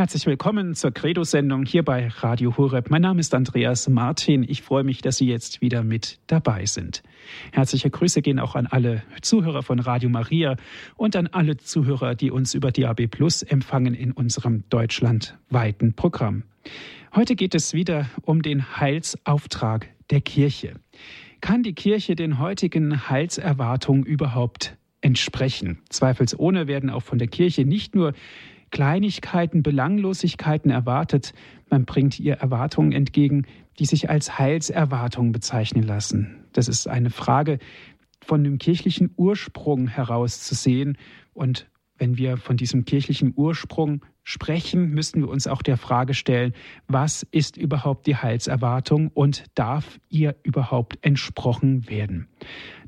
Herzlich willkommen zur Credo-Sendung hier bei Radio Horeb. Mein Name ist Andreas Martin. Ich freue mich, dass Sie jetzt wieder mit dabei sind. Herzliche Grüße gehen auch an alle Zuhörer von Radio Maria und an alle Zuhörer, die uns über DAB Plus empfangen in unserem deutschlandweiten Programm. Heute geht es wieder um den Heilsauftrag der Kirche. Kann die Kirche den heutigen Heilserwartungen überhaupt entsprechen? Zweifelsohne werden auch von der Kirche nicht nur Kleinigkeiten, Belanglosigkeiten erwartet. Man bringt ihr Erwartungen entgegen, die sich als Heilserwartungen bezeichnen lassen. Das ist eine Frage von dem kirchlichen Ursprung heraus zu sehen. Und wenn wir von diesem kirchlichen Ursprung sprechen, müssen wir uns auch der Frage stellen, was ist überhaupt die Heilserwartung und darf ihr überhaupt entsprochen werden?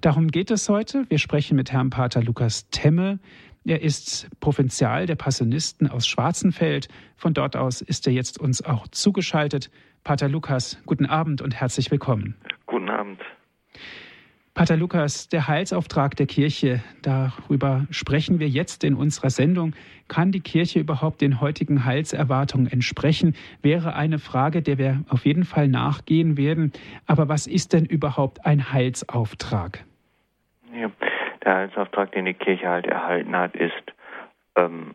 Darum geht es heute. Wir sprechen mit Herrn Pater Lukas Temme. Er ist Provinzial der Passionisten aus Schwarzenfeld. Von dort aus ist er jetzt uns auch zugeschaltet. Pater Lukas, guten Abend und herzlich willkommen. Guten Abend. Pater Lukas, der Heilsauftrag der Kirche, darüber sprechen wir jetzt in unserer Sendung. Kann die Kirche überhaupt den heutigen Heilserwartungen entsprechen? Wäre eine Frage, der wir auf jeden Fall nachgehen werden. Aber was ist denn überhaupt ein Heilsauftrag? Ja der Heilsauftrag, den die Kirche halt erhalten hat, ist, ähm,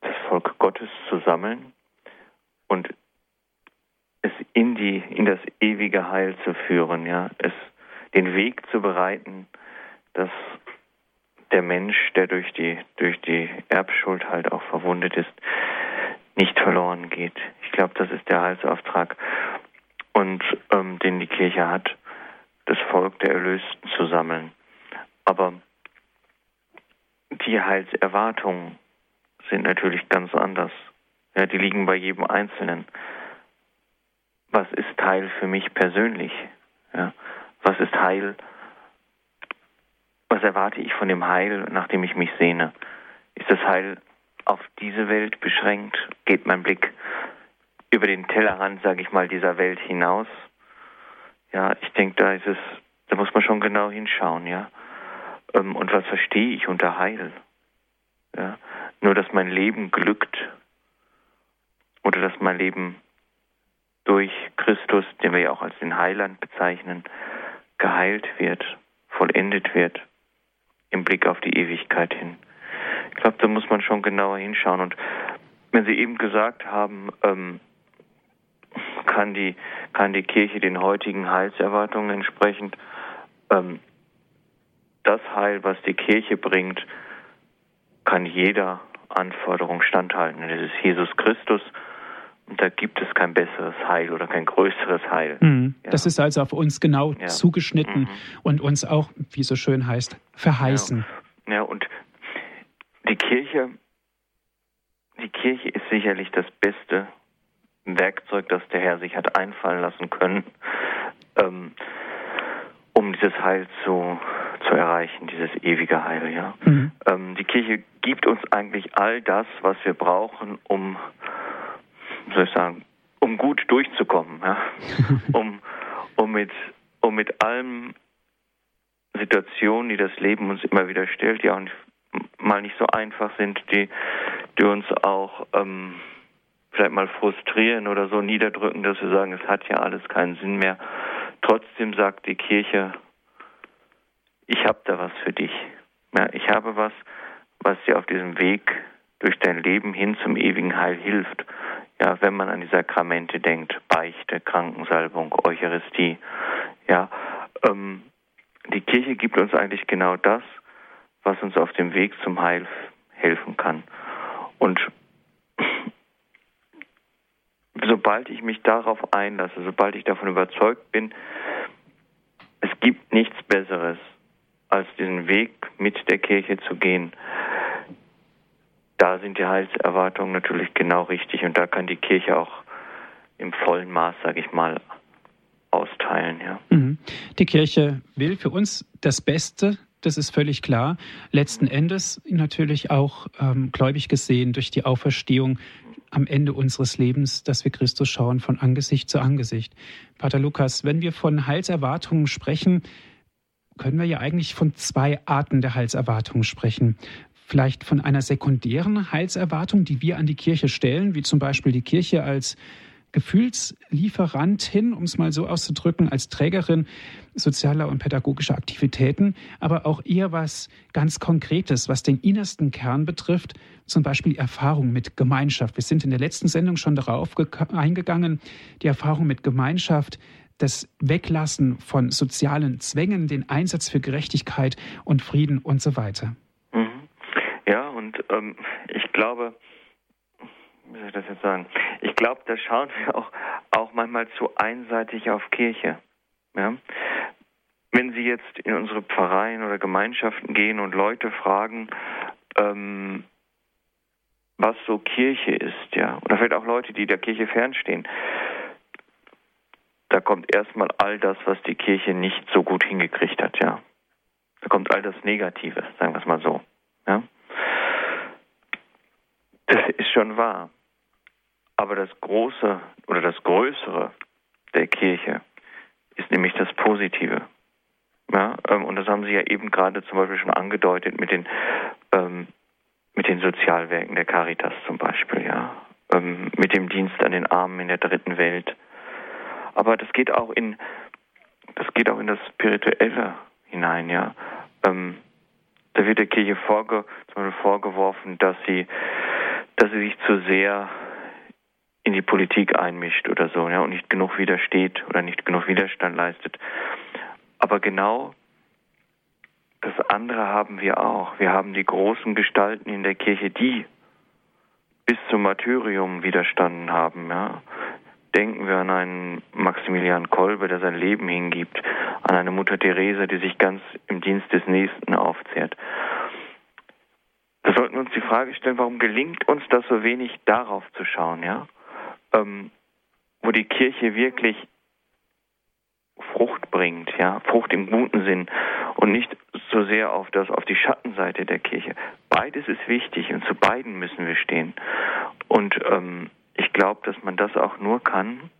das Volk Gottes zu sammeln und es in die, in das ewige Heil zu führen, ja, es den Weg zu bereiten, dass der Mensch, der durch die, durch die Erbschuld halt auch verwundet ist, nicht verloren geht. Ich glaube, das ist der Heilsauftrag und ähm, den die Kirche hat, das Volk der Erlösten zu sammeln. Aber die Heilserwartungen sind natürlich ganz anders. Ja, die liegen bei jedem Einzelnen. Was ist Heil für mich persönlich? Ja, was ist Heil? Was erwarte ich von dem Heil, nach dem ich mich sehne? Ist das Heil auf diese Welt beschränkt? Geht mein Blick über den Tellerrand, sage ich mal, dieser Welt hinaus? Ja, ich denke, da ist es, da muss man schon genau hinschauen, ja. Ähm, und was verstehe ich unter Heil? Ja? Nur, dass mein Leben glückt oder dass mein Leben durch Christus, den wir ja auch als den Heiland bezeichnen, geheilt wird, vollendet wird im Blick auf die Ewigkeit hin. Ich glaube, da muss man schon genauer hinschauen. Und wenn Sie eben gesagt haben, ähm, kann, die, kann die Kirche den heutigen Heilserwartungen entsprechend, ähm, das Heil, was die Kirche bringt, kann jeder Anforderung standhalten. Das ist Jesus Christus. Und da gibt es kein besseres Heil oder kein größeres Heil. Mhm. Ja. Das ist also auf uns genau ja. zugeschnitten mhm. und uns auch, wie so schön heißt, verheißen. Ja. ja, und die Kirche, die Kirche ist sicherlich das beste Werkzeug, das der Herr sich hat einfallen lassen können, ähm, um dieses Heil zu zu erreichen, dieses ewige Heil. Ja? Mhm. Ähm, die Kirche gibt uns eigentlich all das, was wir brauchen, um, soll ich sagen, um gut durchzukommen, ja? um, um mit, um mit allen Situationen, die das Leben uns immer wieder stellt, die auch nicht, mal nicht so einfach sind, die, die uns auch ähm, vielleicht mal frustrieren oder so niederdrücken, dass wir sagen, es hat ja alles keinen Sinn mehr. Trotzdem sagt die Kirche, ich habe da was für dich. Ja, ich habe was, was dir auf diesem Weg durch dein Leben hin zum ewigen Heil hilft. Ja, wenn man an die Sakramente denkt, Beichte, Krankensalbung, Eucharistie. Ja, ähm, die Kirche gibt uns eigentlich genau das, was uns auf dem Weg zum Heil helfen kann. Und sobald ich mich darauf einlasse, sobald ich davon überzeugt bin, es gibt nichts Besseres, als diesen Weg mit der Kirche zu gehen, da sind die Heilserwartungen natürlich genau richtig und da kann die Kirche auch im vollen Maß, sage ich mal, austeilen. Ja. Mhm. Die Kirche will für uns das Beste, das ist völlig klar. Letzten Endes natürlich auch ähm, gläubig gesehen durch die Auferstehung am Ende unseres Lebens, dass wir Christus schauen von Angesicht zu Angesicht. Pater Lukas, wenn wir von Heilserwartungen sprechen, können wir ja eigentlich von zwei Arten der Heilserwartung sprechen. vielleicht von einer sekundären Heilserwartung, die wir an die Kirche stellen, wie zum Beispiel die Kirche als Gefühlslieferantin, um es mal so auszudrücken, als Trägerin sozialer und pädagogischer Aktivitäten, aber auch eher was ganz Konkretes, was den innersten Kern betrifft, zum Beispiel Erfahrung mit Gemeinschaft. Wir sind in der letzten Sendung schon darauf eingegangen, die Erfahrung mit Gemeinschaft, das Weglassen von sozialen Zwängen, den Einsatz für Gerechtigkeit und Frieden und so weiter. Mhm. Ja, und ähm, ich glaube, wie soll ich das jetzt sagen? Ich glaube, da schauen wir auch, auch manchmal zu einseitig auf Kirche. Ja? Wenn Sie jetzt in unsere Pfarreien oder Gemeinschaften gehen und Leute fragen, ähm, was so Kirche ist, ja, oder vielleicht auch Leute, die der Kirche fernstehen, da kommt erstmal all das, was die Kirche nicht so gut hingekriegt hat, ja. Da kommt all das Negative, sagen wir es mal so. Ja? Das ist schon wahr. Aber das Große oder das Größere der Kirche ist nämlich das Positive. Ja, ähm, und das haben Sie ja eben gerade zum Beispiel schon angedeutet mit den, ähm, mit den Sozialwerken der Caritas zum Beispiel, ja, ähm, mit dem Dienst an den Armen in der dritten Welt. Aber das geht auch in, das geht auch in das Spirituelle hinein, ja. Ähm, da wird der Kirche vorge, vorgeworfen, dass sie, dass sie sich zu sehr in die Politik einmischt oder so, ja, und nicht genug widersteht oder nicht genug Widerstand leistet. Aber genau das andere haben wir auch. Wir haben die großen Gestalten in der Kirche, die bis zum Martyrium widerstanden haben, ja. Denken wir an einen Maximilian Kolbe, der sein Leben hingibt, an eine Mutter Teresa, die sich ganz im Dienst des Nächsten aufzehrt. Da sollten wir uns die Frage stellen, warum gelingt uns das so wenig, darauf zu schauen, ja? ähm, wo die Kirche wirklich Frucht bringt, ja, Frucht im guten Sinn und nicht so sehr auf das, auf die Schattenseite der Kirche. Beides ist wichtig und zu beiden müssen wir stehen. Und ähm, ich glaube, dass man das auch nur kann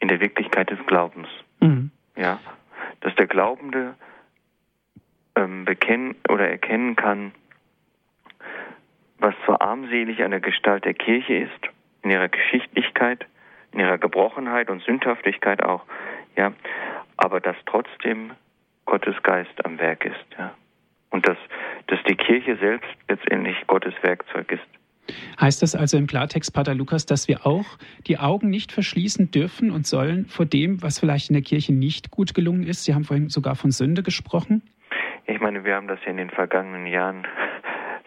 in der Wirklichkeit des Glaubens. Mhm. Ja, dass der Glaubende ähm, bekennen oder erkennen kann, was zwar armselig an der Gestalt der Kirche ist in ihrer Geschichtlichkeit, in ihrer Gebrochenheit und Sündhaftigkeit auch, ja, aber dass trotzdem Gottes Geist am Werk ist, ja. Und dass, dass die Kirche selbst letztendlich Gottes Werkzeug ist. Heißt das also im Klartext, Pater Lukas, dass wir auch die Augen nicht verschließen dürfen und sollen vor dem, was vielleicht in der Kirche nicht gut gelungen ist? Sie haben vorhin sogar von Sünde gesprochen. Ich meine, wir haben das ja in den vergangenen Jahren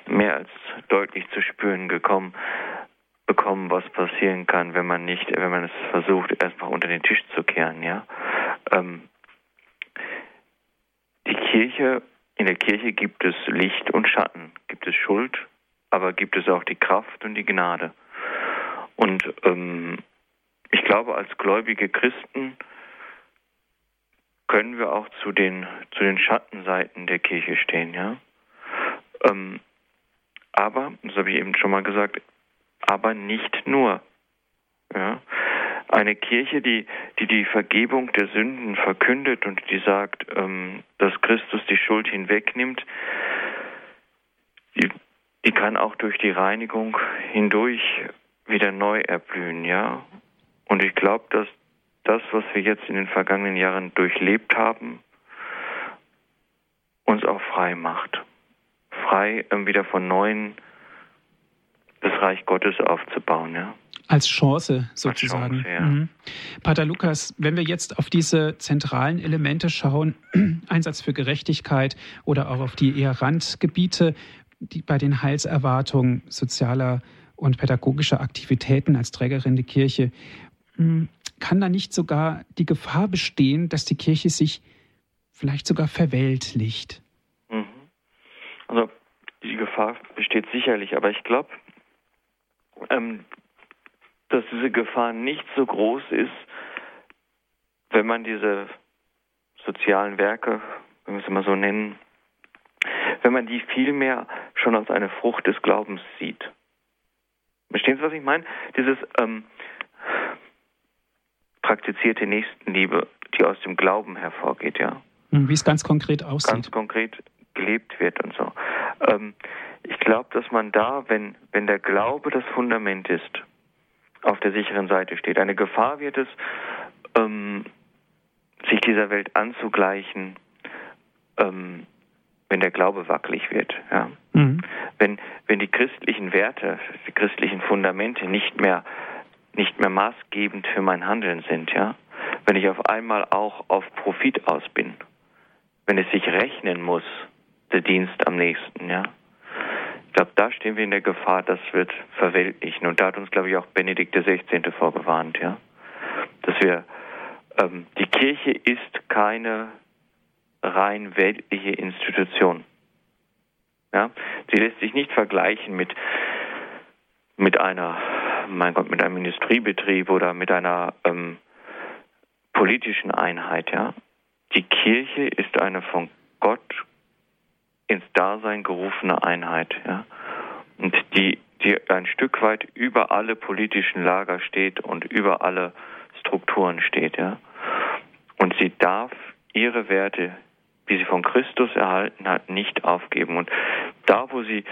mehr als deutlich zu spüren gekommen bekommen, was passieren kann, wenn man nicht, wenn man es versucht, erstmal unter den Tisch zu kehren, ja. Ähm, die Kirche, in der Kirche gibt es Licht und Schatten, gibt es Schuld, aber gibt es auch die Kraft und die Gnade. Und ähm, ich glaube, als gläubige Christen können wir auch zu den, zu den Schattenseiten der Kirche stehen, ja. Ähm, aber, das habe ich eben schon mal gesagt, aber nicht nur. Ja? Eine Kirche, die, die die Vergebung der Sünden verkündet und die sagt, ähm, dass Christus die Schuld hinwegnimmt, die, die kann auch durch die Reinigung hindurch wieder neu erblühen, ja. Und ich glaube, dass das, was wir jetzt in den vergangenen Jahren durchlebt haben, uns auch frei macht. Frei ähm, wieder von neuen das Reich Gottes aufzubauen. Ja. Als Chance sozusagen. Als Chance, ja. mhm. Pater Lukas, wenn wir jetzt auf diese zentralen Elemente schauen, Einsatz für Gerechtigkeit oder auch auf die eher Randgebiete, die bei den Heilserwartungen sozialer und pädagogischer Aktivitäten als Trägerin der Kirche, hm, kann da nicht sogar die Gefahr bestehen, dass die Kirche sich vielleicht sogar verweltlicht? Mhm. Also die Gefahr besteht sicherlich, aber ich glaube, ähm, dass diese Gefahr nicht so groß ist, wenn man diese sozialen Werke, wenn wir es mal so nennen, wenn man die vielmehr schon als eine Frucht des Glaubens sieht. Verstehen Sie, was ich meine? Dieses ähm, praktizierte Nächstenliebe, die aus dem Glauben hervorgeht, ja. Wie es ganz konkret aussieht. Ganz konkret gelebt wird und so. Ähm, ich glaube, dass man da, wenn, wenn der Glaube das Fundament ist, auf der sicheren Seite steht. Eine Gefahr wird es, ähm, sich dieser Welt anzugleichen, ähm, wenn der Glaube wackelig wird. Ja? Mhm. Wenn, wenn die christlichen Werte, die christlichen Fundamente nicht mehr, nicht mehr maßgebend für mein Handeln sind, ja? wenn ich auf einmal auch auf Profit aus bin, wenn es sich rechnen muss, der Dienst am nächsten, ja. Ich glaube, da stehen wir in der Gefahr, das wird verweltlichen. Und da hat uns, glaube ich, auch Benedikt XVI. vorgewarnt, ja. Dass wir, ähm, die Kirche ist keine rein weltliche Institution. Ja, sie lässt sich nicht vergleichen mit, mit einer, mein Gott, mit einem Industriebetrieb oder mit einer ähm, politischen Einheit. Ja, die Kirche ist eine von Gott ins Dasein gerufene Einheit. Ja, und die, die ein Stück weit über alle politischen Lager steht und über alle Strukturen steht. Ja, und sie darf ihre Werte wie sie von Christus erhalten hat, nicht aufgeben. Und da, wo sie,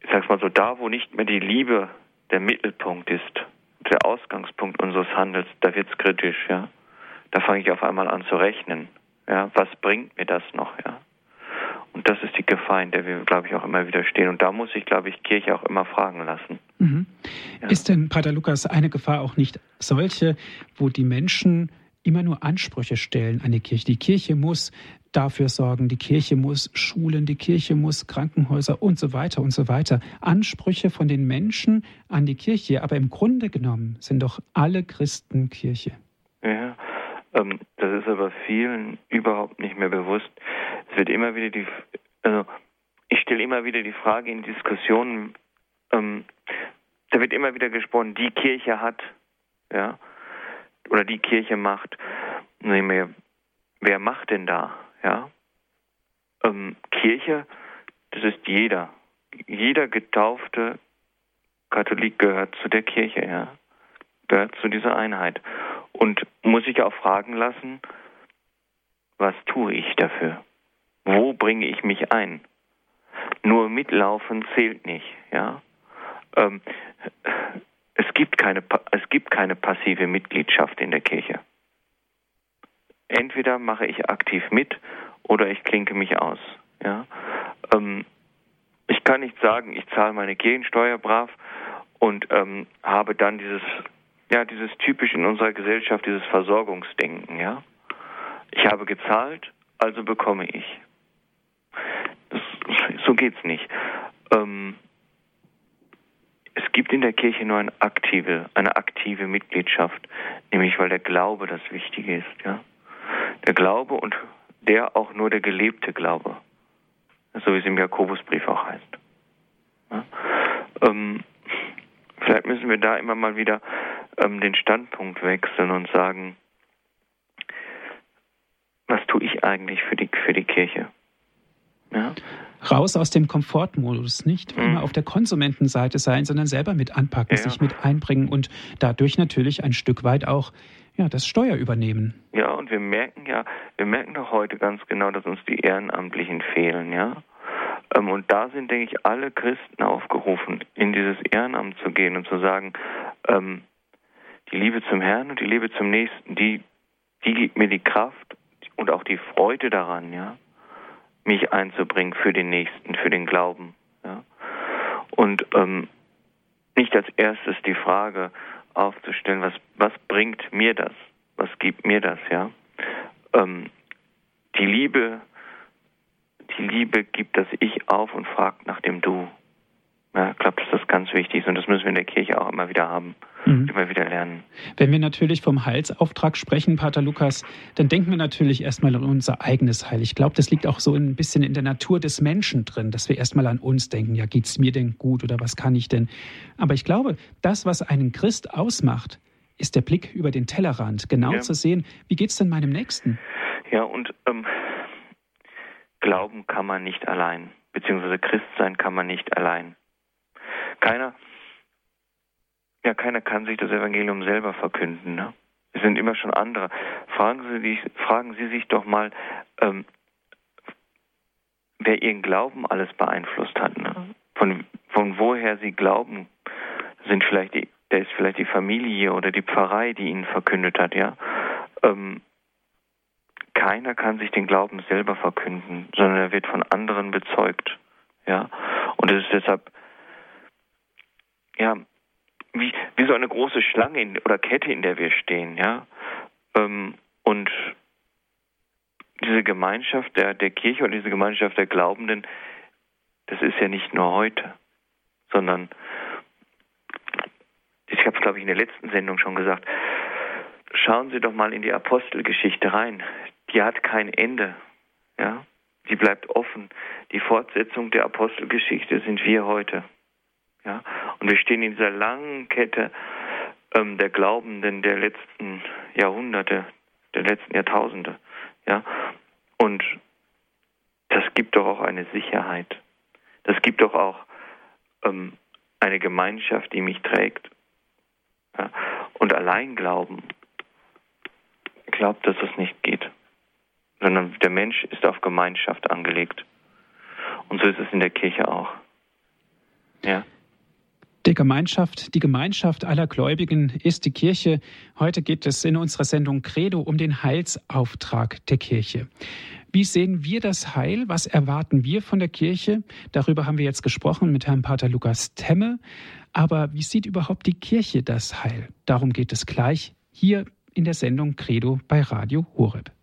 ich sag's mal so, da, wo nicht mehr die Liebe der Mittelpunkt ist, der Ausgangspunkt unseres Handels, da wird's kritisch, ja. Da fange ich auf einmal an zu rechnen. Ja, was bringt mir das noch, ja? Und das ist die Gefahr, in der wir, glaube ich, auch immer wieder stehen. Und da muss ich, glaube ich, Kirche auch immer fragen lassen. Mhm. Ja. Ist denn, Pater Lukas, eine Gefahr auch nicht solche, wo die Menschen immer nur Ansprüche stellen an die Kirche. Die Kirche muss dafür sorgen, die Kirche muss Schulen, die Kirche muss Krankenhäuser und so weiter und so weiter. Ansprüche von den Menschen an die Kirche, aber im Grunde genommen sind doch alle Christen Kirche. Ja, ähm, das ist aber vielen überhaupt nicht mehr bewusst. Es wird immer wieder die, also ich stelle immer wieder die Frage in Diskussionen, ähm, da wird immer wieder gesprochen, die Kirche hat, ja, oder die Kirche macht. Wer macht denn da? Ja? Ähm, Kirche, das ist jeder. Jeder getaufte Katholik gehört zu der Kirche, ja. Gehört zu dieser Einheit. Und muss sich auch fragen lassen, was tue ich dafür? Wo bringe ich mich ein? Nur mitlaufen zählt nicht, ja. Ähm, es gibt keine, es gibt keine passive Mitgliedschaft in der Kirche. Entweder mache ich aktiv mit oder ich klinke mich aus. Ja? Ähm, ich kann nicht sagen, ich zahle meine Kirchensteuer brav und ähm, habe dann dieses, ja, dieses typisch in unserer Gesellschaft, dieses Versorgungsdenken. Ja? Ich habe gezahlt, also bekomme ich. Das, so geht's nicht. Ähm, es gibt in der Kirche nur eine aktive, eine aktive Mitgliedschaft, nämlich weil der Glaube das Wichtige ist, ja. Der Glaube und der auch nur der gelebte Glaube, so wie es im Jakobusbrief auch heißt. Ja? Ähm, vielleicht müssen wir da immer mal wieder ähm, den Standpunkt wechseln und sagen, was tue ich eigentlich für die, für die Kirche? Ja? Raus aus dem Komfortmodus, nicht mhm. immer auf der Konsumentenseite sein, sondern selber mit anpacken, ja. sich mit einbringen und dadurch natürlich ein Stück weit auch ja, das Steuer übernehmen. Ja, und wir merken ja, wir merken doch heute ganz genau, dass uns die Ehrenamtlichen fehlen, ja. Ähm, und da sind, denke ich, alle Christen aufgerufen, in dieses Ehrenamt zu gehen und zu sagen, ähm, die Liebe zum Herrn und die Liebe zum Nächsten, die, die gibt mir die Kraft und auch die Freude daran, ja mich einzubringen für den Nächsten, für den Glauben. Ja. Und ähm, nicht als erstes die Frage aufzustellen, was, was bringt mir das? Was gibt mir das, ja? Ähm, die Liebe, die Liebe gibt das Ich auf und fragt nach dem Du. Ja, ich glaube, das ganz wichtig ist und das müssen wir in der Kirche auch immer wieder haben, mhm. immer wieder lernen. Wenn wir natürlich vom Heilsauftrag sprechen, Pater Lukas, dann denken wir natürlich erstmal an unser eigenes Heil. Ich glaube, das liegt auch so ein bisschen in der Natur des Menschen drin, dass wir erstmal an uns denken, ja, geht es mir denn gut oder was kann ich denn? Aber ich glaube, das, was einen Christ ausmacht, ist der Blick über den Tellerrand, genau ja. zu sehen, wie geht es denn meinem Nächsten? Ja, und ähm, Glauben kann man nicht allein, beziehungsweise Christsein kann man nicht allein. Keiner, ja, keiner kann sich das Evangelium selber verkünden. Ne? Es sind immer schon andere. Fragen Sie, die, fragen Sie sich doch mal, ähm, wer ihren Glauben alles beeinflusst hat. Ne? Von, von woher sie glauben, sind vielleicht die, da ist vielleicht die Familie oder die Pfarrei, die ihnen verkündet hat, ja. Ähm, keiner kann sich den Glauben selber verkünden, sondern er wird von anderen bezeugt. Ja, und es ist deshalb, ja, wie, wie so eine große Schlange in, oder Kette, in der wir stehen, ja. Ähm, und diese Gemeinschaft der, der Kirche und diese Gemeinschaft der Glaubenden, das ist ja nicht nur heute, sondern ich habe es, glaube ich, in der letzten Sendung schon gesagt, schauen Sie doch mal in die Apostelgeschichte rein. Die hat kein Ende. Ja? Die bleibt offen. Die Fortsetzung der Apostelgeschichte sind wir heute. Ja? Und wir stehen in dieser langen Kette ähm, der Glaubenden der letzten Jahrhunderte, der letzten Jahrtausende. Ja? Und das gibt doch auch eine Sicherheit. Das gibt doch auch ähm, eine Gemeinschaft, die mich trägt. Ja? Und allein glauben, glaubt, dass es nicht geht, sondern der Mensch ist auf Gemeinschaft angelegt. Und so ist es in der Kirche auch. Ja. Der Gemeinschaft, die Gemeinschaft aller Gläubigen ist die Kirche. Heute geht es in unserer Sendung Credo um den Heilsauftrag der Kirche. Wie sehen wir das Heil? Was erwarten wir von der Kirche? Darüber haben wir jetzt gesprochen mit Herrn Pater Lukas Temme. Aber wie sieht überhaupt die Kirche das Heil? Darum geht es gleich hier in der Sendung Credo bei Radio Horeb.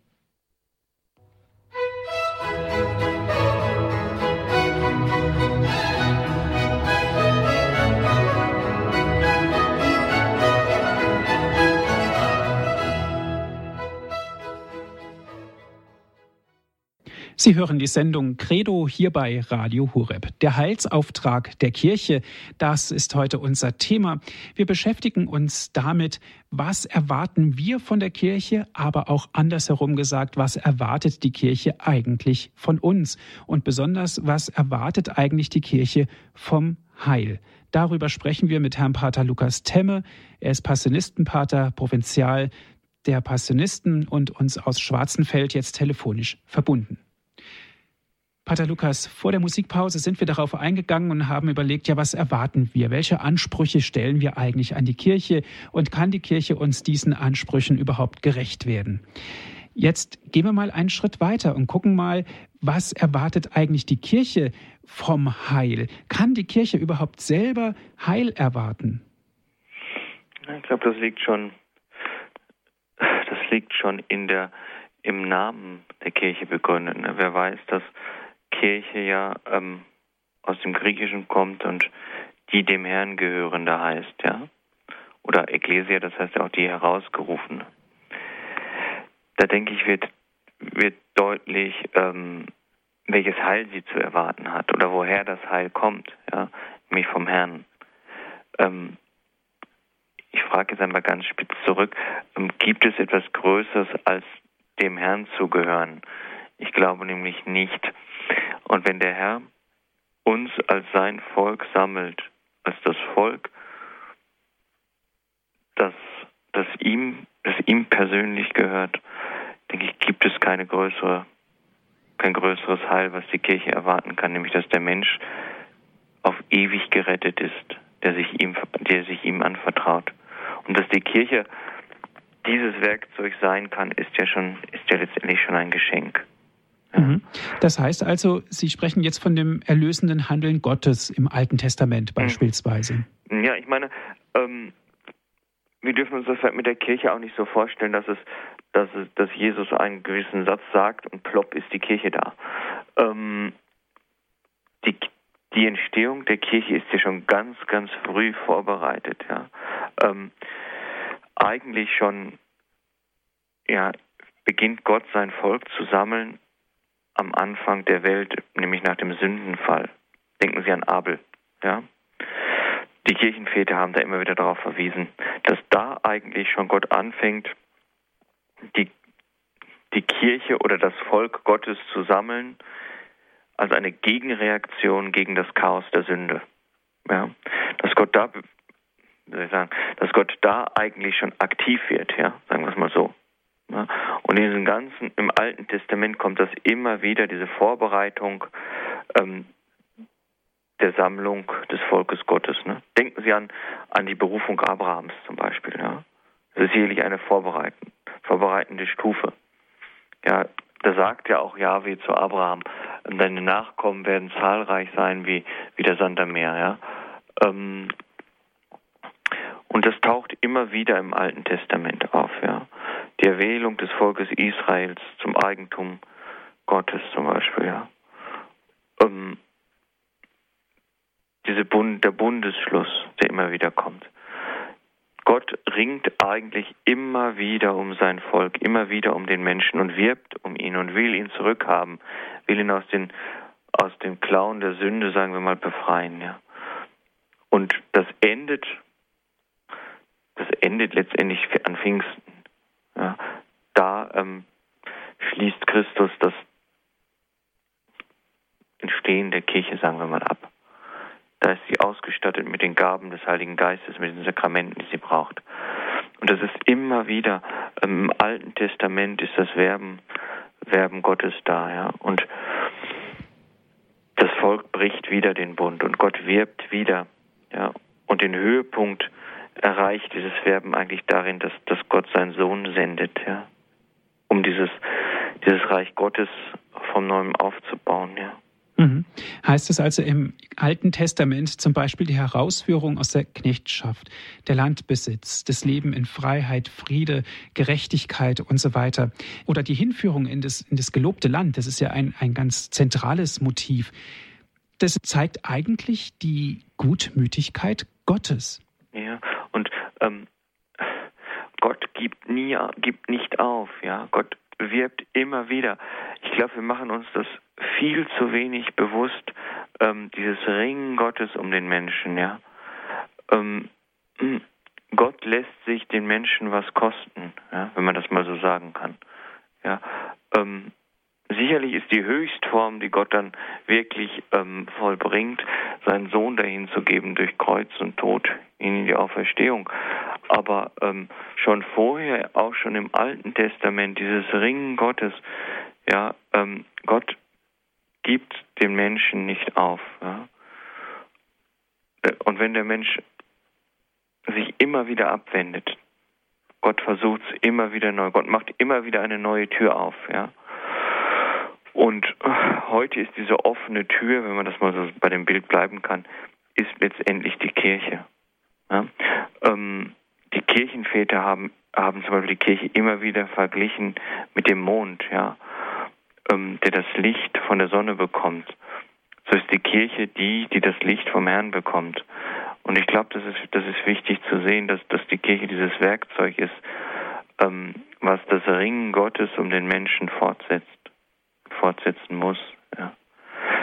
Sie hören die Sendung Credo hier bei Radio Hureb. Der Heilsauftrag der Kirche, das ist heute unser Thema. Wir beschäftigen uns damit, was erwarten wir von der Kirche, aber auch andersherum gesagt, was erwartet die Kirche eigentlich von uns? Und besonders, was erwartet eigentlich die Kirche vom Heil? Darüber sprechen wir mit Herrn Pater Lukas Temme. Er ist Passionistenpater, Provinzial der Passionisten und uns aus Schwarzenfeld jetzt telefonisch verbunden. Pater Lukas, vor der Musikpause sind wir darauf eingegangen und haben überlegt, ja, was erwarten wir? Welche Ansprüche stellen wir eigentlich an die Kirche? Und kann die Kirche uns diesen Ansprüchen überhaupt gerecht werden? Jetzt gehen wir mal einen Schritt weiter und gucken mal, was erwartet eigentlich die Kirche vom Heil? Kann die Kirche überhaupt selber Heil erwarten? Ich glaube, das liegt schon, das liegt schon in der, im Namen der Kirche begründet. Wer weiß, dass Kirche ja ähm, aus dem Griechischen kommt und die dem Herrn gehörende heißt, ja. Oder Ekklesia, das heißt ja auch die herausgerufene. Da denke ich, wird, wird deutlich, ähm, welches Heil sie zu erwarten hat oder woher das Heil kommt, ja, nämlich vom Herrn. Ähm, ich frage jetzt einmal ganz spitz zurück, ähm, gibt es etwas Größeres als dem Herrn zu gehören? Ich glaube nämlich nicht. Und wenn der Herr uns als sein Volk sammelt, als das Volk, das, das, ihm, das ihm persönlich gehört, denke ich, gibt es keine größere, kein größeres Heil, was die Kirche erwarten kann, nämlich dass der Mensch auf ewig gerettet ist, der sich ihm, der sich ihm anvertraut. Und dass die Kirche dieses Werkzeug sein kann, ist ja schon, ist ja letztendlich schon ein Geschenk. Mhm. Das heißt also, Sie sprechen jetzt von dem erlösenden Handeln Gottes im Alten Testament mhm. beispielsweise. Ja, ich meine, ähm, wir dürfen uns das halt mit der Kirche auch nicht so vorstellen, dass es, dass es, dass Jesus einen gewissen Satz sagt und plopp ist die Kirche da. Ähm, die, die Entstehung der Kirche ist ja schon ganz, ganz früh vorbereitet. Ja. Ähm, eigentlich schon ja, beginnt Gott sein Volk zu sammeln am Anfang der Welt, nämlich nach dem Sündenfall. Denken Sie an Abel. Ja? Die Kirchenväter haben da immer wieder darauf verwiesen, dass da eigentlich schon Gott anfängt, die, die Kirche oder das Volk Gottes zu sammeln, als eine Gegenreaktion gegen das Chaos der Sünde. Ja? Dass Gott da, soll ich sagen, dass Gott da eigentlich schon aktiv wird, ja, sagen wir es mal so. Und in diesem ganzen, im Alten Testament kommt das immer wieder, diese Vorbereitung ähm, der Sammlung des Volkes Gottes. Ne? Denken Sie an, an die Berufung Abrahams zum Beispiel. Ja? Das ist sicherlich eine vorbereitende, vorbereitende Stufe. Ja, da sagt ja auch Yahweh zu Abraham, deine Nachkommen werden zahlreich sein wie, wie der Sand am Meer. Ja? Ähm, und das taucht immer wieder im Alten Testament auf. Ja? Die Erwählung des Volkes Israels zum Eigentum Gottes zum Beispiel. Ja? Ähm, diese Bund, der Bundesschluss, der immer wieder kommt. Gott ringt eigentlich immer wieder um sein Volk, immer wieder um den Menschen und wirbt um ihn und will ihn zurückhaben, will ihn aus den, aus den Klauen der Sünde, sagen wir mal, befreien. Ja. Und das endet, das endet letztendlich an Pfingsten. Ja. Da ähm, schließt Christus das Entstehen der Kirche, sagen wir mal, ab. Da ist sie ausgestattet mit den Gaben des Heiligen Geistes, mit den Sakramenten, die sie braucht. Und das ist immer wieder, ähm, im Alten Testament ist das Werben, Werben Gottes da, ja. Und das Volk bricht wieder den Bund und Gott wirbt wieder, ja. Und den Höhepunkt erreicht dieses Werben eigentlich darin, dass, dass Gott seinen Sohn sendet, ja. Um dieses, dieses Reich Gottes vom Neuem aufzubauen, ja. Mhm. Heißt es also im Alten Testament zum Beispiel die Herausführung aus der Knechtschaft, der Landbesitz, das Leben in Freiheit, Friede, Gerechtigkeit und so weiter oder die Hinführung in das, in das gelobte Land, das ist ja ein, ein ganz zentrales Motiv. Das zeigt eigentlich die Gutmütigkeit Gottes. Ja, ähm, Gott gibt nie, gibt nicht auf, ja. Gott wirbt immer wieder. Ich glaube, wir machen uns das viel zu wenig bewusst, ähm, dieses Ringen Gottes um den Menschen, ja. Ähm, hm, Gott lässt sich den Menschen was kosten, ja, wenn man das mal so sagen kann. Ja, ähm, sicherlich ist die Höchstform, die Gott dann wirklich ähm, vollbringt, seinen Sohn dahin zu geben durch Kreuz und Tod in die Auferstehung. Aber ähm, schon vorher, auch schon im Alten Testament, dieses Ringen Gottes, ja, ähm, Gott gibt den Menschen nicht auf. Ja? Und wenn der Mensch sich immer wieder abwendet, Gott versucht es immer wieder neu, Gott macht immer wieder eine neue Tür auf, ja. Und heute ist diese offene Tür, wenn man das mal so bei dem Bild bleiben kann, ist letztendlich die Kirche. Ja? Ähm, die Kirchenväter haben, haben zum Beispiel die Kirche immer wieder verglichen mit dem Mond, ja ähm, der das Licht von der Sonne bekommt. So ist die Kirche die, die das Licht vom Herrn bekommt. Und ich glaube, das ist, das ist wichtig zu sehen, dass, dass die Kirche dieses Werkzeug ist, ähm, was das Ringen Gottes um den Menschen fortsetzt, fortsetzen muss. Ja.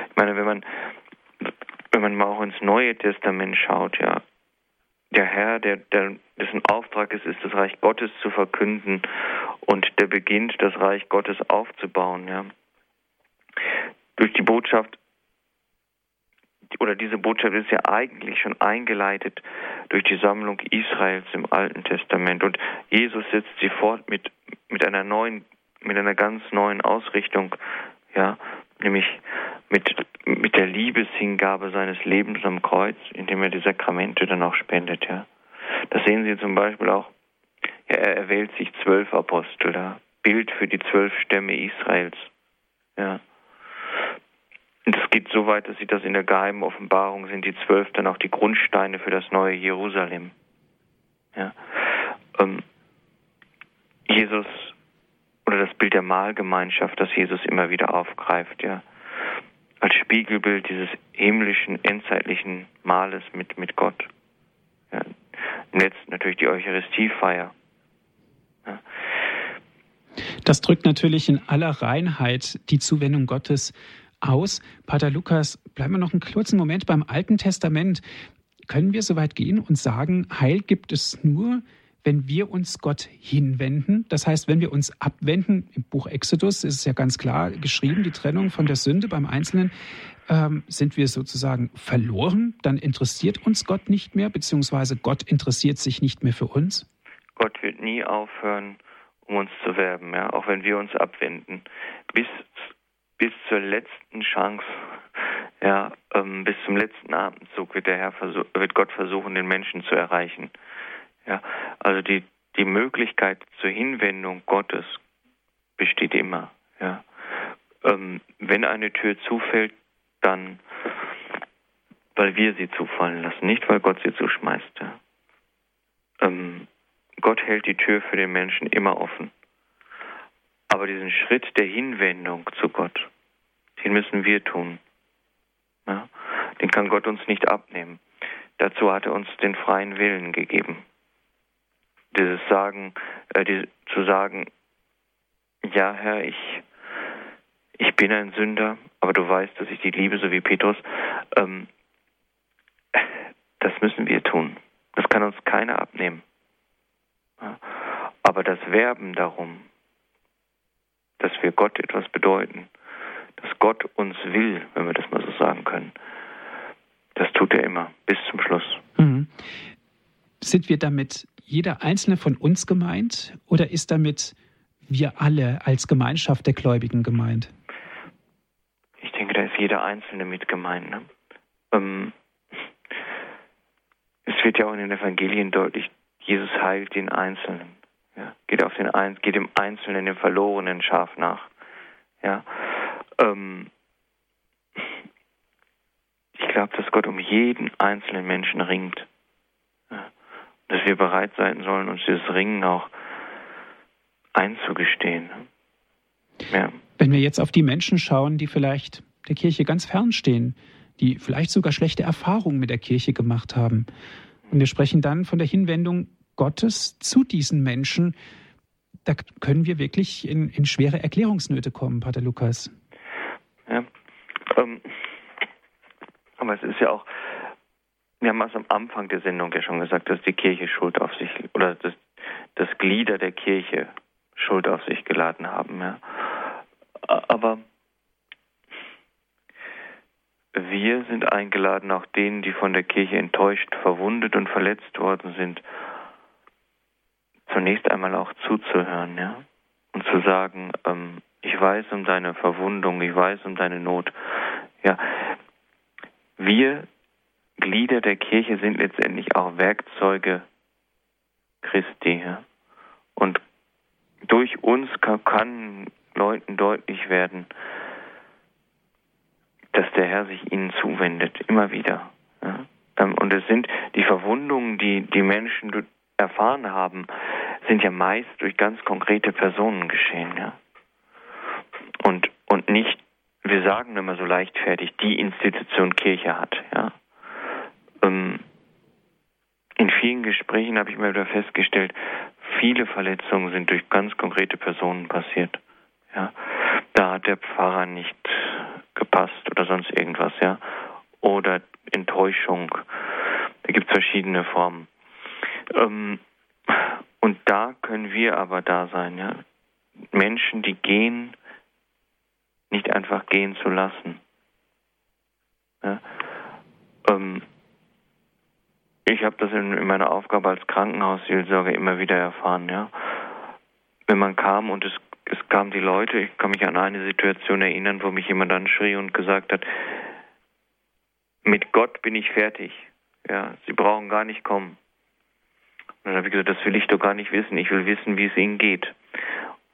Ich meine, wenn man, wenn man mal auch ins Neue Testament schaut, ja, der Herr, der, der, dessen Auftrag es ist, das Reich Gottes zu verkünden und der beginnt, das Reich Gottes aufzubauen. Ja. Durch die Botschaft, oder diese Botschaft ist ja eigentlich schon eingeleitet durch die Sammlung Israels im Alten Testament. Und Jesus setzt sie fort mit, mit einer neuen, mit einer ganz neuen Ausrichtung, ja, nämlich mit, mit der Liebeshingabe seines Lebens am Kreuz, indem er die Sakramente dann auch spendet, ja. Das sehen Sie zum Beispiel auch, ja, er erwählt sich zwölf Apostel, da. Bild für die zwölf Stämme Israels, ja. Und es geht so weit, dass sie das in der geheimen Offenbarung sind, die zwölf dann auch die Grundsteine für das neue Jerusalem. Ja. Ähm, Jesus oder das Bild der Mahlgemeinschaft, das Jesus immer wieder aufgreift, ja als Spiegelbild dieses himmlischen, endzeitlichen Mahles mit, mit Gott. Ja. Im letzten natürlich die Eucharistiefeier. Ja. Das drückt natürlich in aller Reinheit die Zuwendung Gottes aus. Pater Lukas, bleiben wir noch einen kurzen Moment beim Alten Testament. Können wir so weit gehen und sagen, Heil gibt es nur, wenn wir uns Gott hinwenden, das heißt, wenn wir uns abwenden, im Buch Exodus ist es ja ganz klar geschrieben, die Trennung von der Sünde beim Einzelnen, ähm, sind wir sozusagen verloren, dann interessiert uns Gott nicht mehr, beziehungsweise Gott interessiert sich nicht mehr für uns? Gott wird nie aufhören, um uns zu werben, ja, auch wenn wir uns abwenden. Bis, bis zur letzten Chance Ja, ähm, bis zum letzten Atemzug wird der Herr wird Gott versuchen, den Menschen zu erreichen. Ja, also die die Möglichkeit zur Hinwendung Gottes besteht immer. Ja, ähm, wenn eine Tür zufällt, dann weil wir sie zufallen lassen, nicht weil Gott sie zuschmeißt. Ja. Ähm, Gott hält die Tür für den Menschen immer offen. Aber diesen Schritt der Hinwendung zu Gott, den müssen wir tun. Ja? Den kann Gott uns nicht abnehmen. Dazu hat er uns den freien Willen gegeben. Dieses Sagen, äh, die, zu sagen, ja Herr, ich, ich bin ein Sünder, aber du weißt, dass ich dich liebe, so wie Petrus. Ähm, das müssen wir tun. Das kann uns keiner abnehmen. Aber das Werben darum, dass wir Gott etwas bedeuten, dass Gott uns will, wenn wir das mal so sagen können, das tut er immer, bis zum Schluss. Mhm. Sind wir damit jeder einzelne von uns gemeint oder ist damit wir alle als Gemeinschaft der Gläubigen gemeint? Ich denke, da ist jeder Einzelne mit gemeint. Ne? Ähm, es wird ja auch in den Evangelien deutlich, Jesus heilt den Einzelnen. Ja, geht auf den Ein geht dem Einzelnen, dem verlorenen Schaf nach. Ja, ähm, ich glaube, dass Gott um jeden einzelnen Menschen ringt. Dass wir bereit sein sollen, uns dieses Ringen auch einzugestehen. Ja. Wenn wir jetzt auf die Menschen schauen, die vielleicht der Kirche ganz fern stehen, die vielleicht sogar schlechte Erfahrungen mit der Kirche gemacht haben, und wir sprechen dann von der Hinwendung Gottes zu diesen Menschen, da können wir wirklich in, in schwere Erklärungsnöte kommen, Pater Lukas. Ja, ähm, aber es ist ja auch, wir haben es am Anfang der Sendung ja schon gesagt, dass die Kirche Schuld auf sich, oder dass, dass Glieder der Kirche Schuld auf sich geladen haben. Ja. Aber wir sind eingeladen, auch denen, die von der Kirche enttäuscht, verwundet und verletzt worden sind, zunächst einmal auch zuzuhören, ja, und zu sagen, ähm, ich weiß um deine Verwundung, ich weiß um deine Not. Ja, wir Glieder der Kirche sind letztendlich auch Werkzeuge Christi, ja? und durch uns kann, kann Leuten deutlich werden, dass der Herr sich ihnen zuwendet, immer wieder. Ja? Ähm, und es sind die Verwundungen, die die Menschen erfahren haben, sind ja meist durch ganz konkrete Personen geschehen, ja. Und, und nicht, wir sagen immer so leichtfertig, die Institution Kirche hat, ja. Ähm, in vielen Gesprächen habe ich mir wieder festgestellt, viele Verletzungen sind durch ganz konkrete Personen passiert, ja. Da hat der Pfarrer nicht gepasst oder sonst irgendwas, ja. Oder Enttäuschung. Da gibt es verschiedene Formen. Ähm, und da können wir aber da sein, ja. Menschen, die gehen, nicht einfach gehen zu lassen. Ja. Ähm, ich habe das in, in, meiner Aufgabe als Krankenhausseelsorger immer wieder erfahren, ja. Wenn man kam und es, es kamen die Leute, ich kann mich an eine Situation erinnern, wo mich jemand anschrie und gesagt hat, mit Gott bin ich fertig. Ja, Sie brauchen gar nicht kommen. Und dann habe ich gesagt, das will ich doch gar nicht wissen. Ich will wissen, wie es Ihnen geht.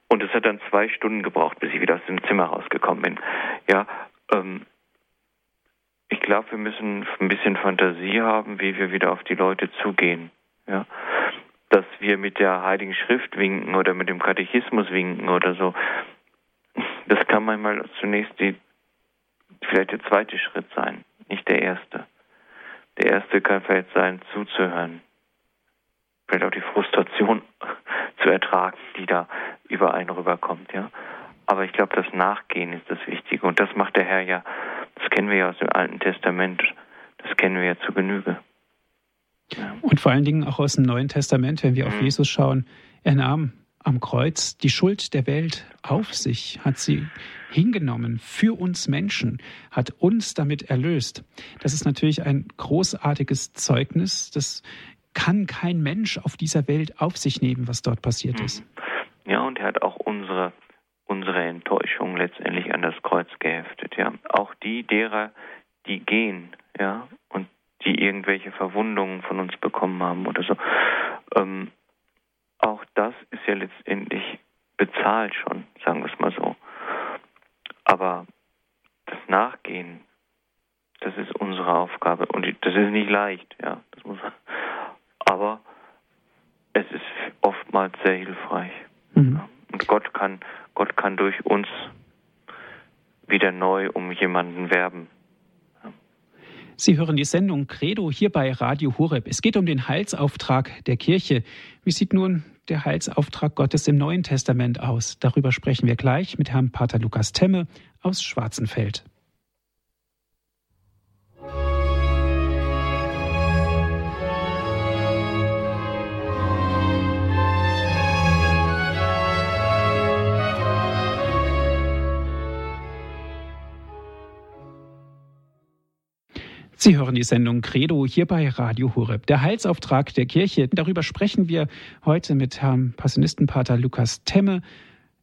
Und es hat dann zwei Stunden gebraucht, bis ich wieder aus dem Zimmer rausgekommen bin. Ja, ähm, ich glaube, wir müssen ein bisschen Fantasie haben, wie wir wieder auf die Leute zugehen. Ja, dass wir mit der Heiligen Schrift winken oder mit dem Katechismus winken oder so. Das kann manchmal zunächst die, vielleicht der zweite Schritt sein, nicht der erste. Der erste kann vielleicht sein, zuzuhören, vielleicht auch die Frustration zu ertragen, die da über einen rüberkommt, ja. Aber ich glaube, das Nachgehen ist das Wichtige. Und das macht der Herr ja, das kennen wir ja aus dem Alten Testament, das kennen wir ja zu Genüge. Ja. Und vor allen Dingen auch aus dem Neuen Testament, wenn wir mhm. auf Jesus schauen, er nahm am Kreuz die Schuld der Welt auf sich, hat sie hingenommen für uns Menschen, hat uns damit erlöst. Das ist natürlich ein großartiges Zeugnis, das kann kein Mensch auf dieser Welt auf sich nehmen, was dort passiert ist. Mhm. Ja, und er hat auch unsere, unsere Enttäuschung letztendlich an das Kreuz geheftet. Ja. Auch die derer, die gehen, ja, und die irgendwelche Verwundungen von uns bekommen haben oder so. Ähm, auch das ist ja letztendlich bezahlt schon, sagen wir es mal so. Aber das Nachgehen, das ist unsere Aufgabe und das ist nicht leicht, ja. Das muss, aber es ist oftmals sehr hilfreich. Mhm. Und Gott kann, Gott kann durch uns wieder neu um jemanden werben. Sie hören die Sendung Credo hier bei Radio Horeb. Es geht um den Heilsauftrag der Kirche. Wie sieht nun der Heilsauftrag Gottes im Neuen Testament aus? Darüber sprechen wir gleich mit Herrn Pater Lukas Temme aus Schwarzenfeld. Sie hören die Sendung Credo hier bei Radio Horeb. Der Heilsauftrag der Kirche. Darüber sprechen wir heute mit Herrn Passionistenpater Lukas Temme.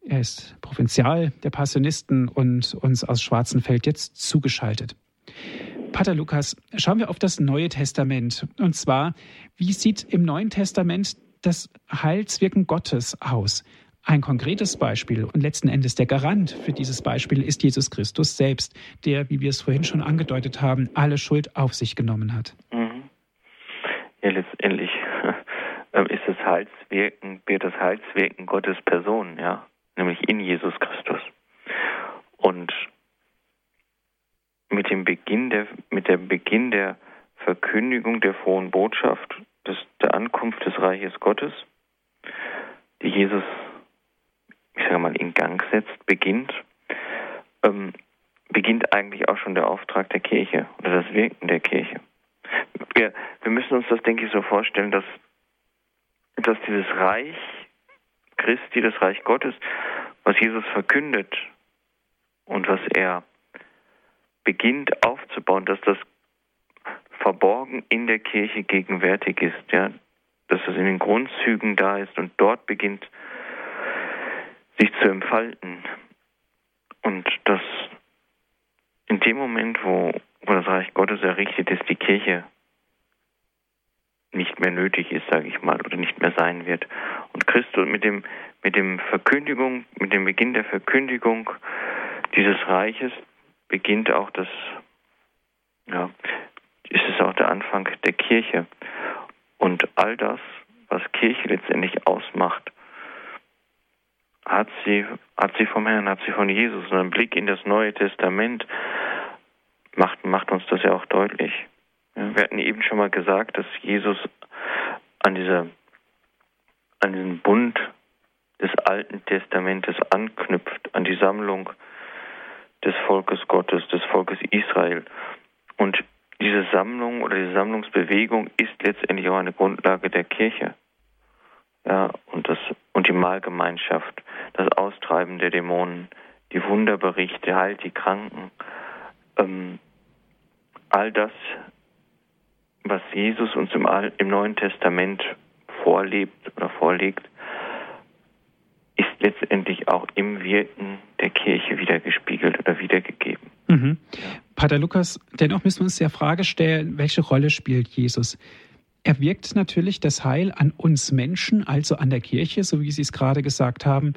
Er ist Provinzial der Passionisten und uns aus Schwarzenfeld jetzt zugeschaltet. Pater Lukas, schauen wir auf das Neue Testament. Und zwar, wie sieht im Neuen Testament das Heilswirken Gottes aus? Ein konkretes Beispiel und letzten Endes der Garant für dieses Beispiel ist Jesus Christus selbst, der, wie wir es vorhin schon angedeutet haben, alle Schuld auf sich genommen hat. Mhm. Ja, letztendlich ähm, ist das Heilswirken, wird das Heilswirken Gottes Person, ja, nämlich in Jesus Christus. Und mit dem Beginn der, mit dem Beginn der Verkündigung der frohen Botschaft des, der Ankunft des Reiches Gottes, die Jesus ich sage mal, in Gang setzt, beginnt, ähm, beginnt eigentlich auch schon der Auftrag der Kirche oder das Wirken der Kirche. Wir, wir müssen uns das, denke ich, so vorstellen, dass, dass dieses Reich Christi, das Reich Gottes, was Jesus verkündet und was er beginnt aufzubauen, dass das verborgen in der Kirche gegenwärtig ist, ja, dass es in den Grundzügen da ist und dort beginnt sich zu entfalten. Und dass in dem Moment, wo, wo das Reich Gottes errichtet ist, die Kirche nicht mehr nötig ist, sage ich mal, oder nicht mehr sein wird. Und Christus mit dem, mit dem Verkündigung, mit dem Beginn der Verkündigung dieses Reiches beginnt auch das, ja, ist es auch der Anfang der Kirche. Und all das, was Kirche letztendlich ausmacht, hat sie, hat sie vom Herrn, hat sie von Jesus. Und ein Blick in das Neue Testament macht, macht uns das ja auch deutlich. Wir hatten eben schon mal gesagt, dass Jesus an dieser, an diesen Bund des Alten Testamentes anknüpft, an die Sammlung des Volkes Gottes, des Volkes Israel. Und diese Sammlung oder die Sammlungsbewegung ist letztendlich auch eine Grundlage der Kirche. Ja, und das und die Mahlgemeinschaft, das Austreiben der Dämonen, die Wunderberichte, heilt die Kranken, ähm, all das, was Jesus uns im, im Neuen Testament vorlebt oder vorlegt, ist letztendlich auch im Wirken der Kirche wiedergespiegelt oder wiedergegeben. Mhm. Pater Lukas, dennoch müssen wir uns der Frage stellen, welche Rolle spielt Jesus? Er wirkt natürlich das Heil an uns Menschen, also an der Kirche, so wie Sie es gerade gesagt haben.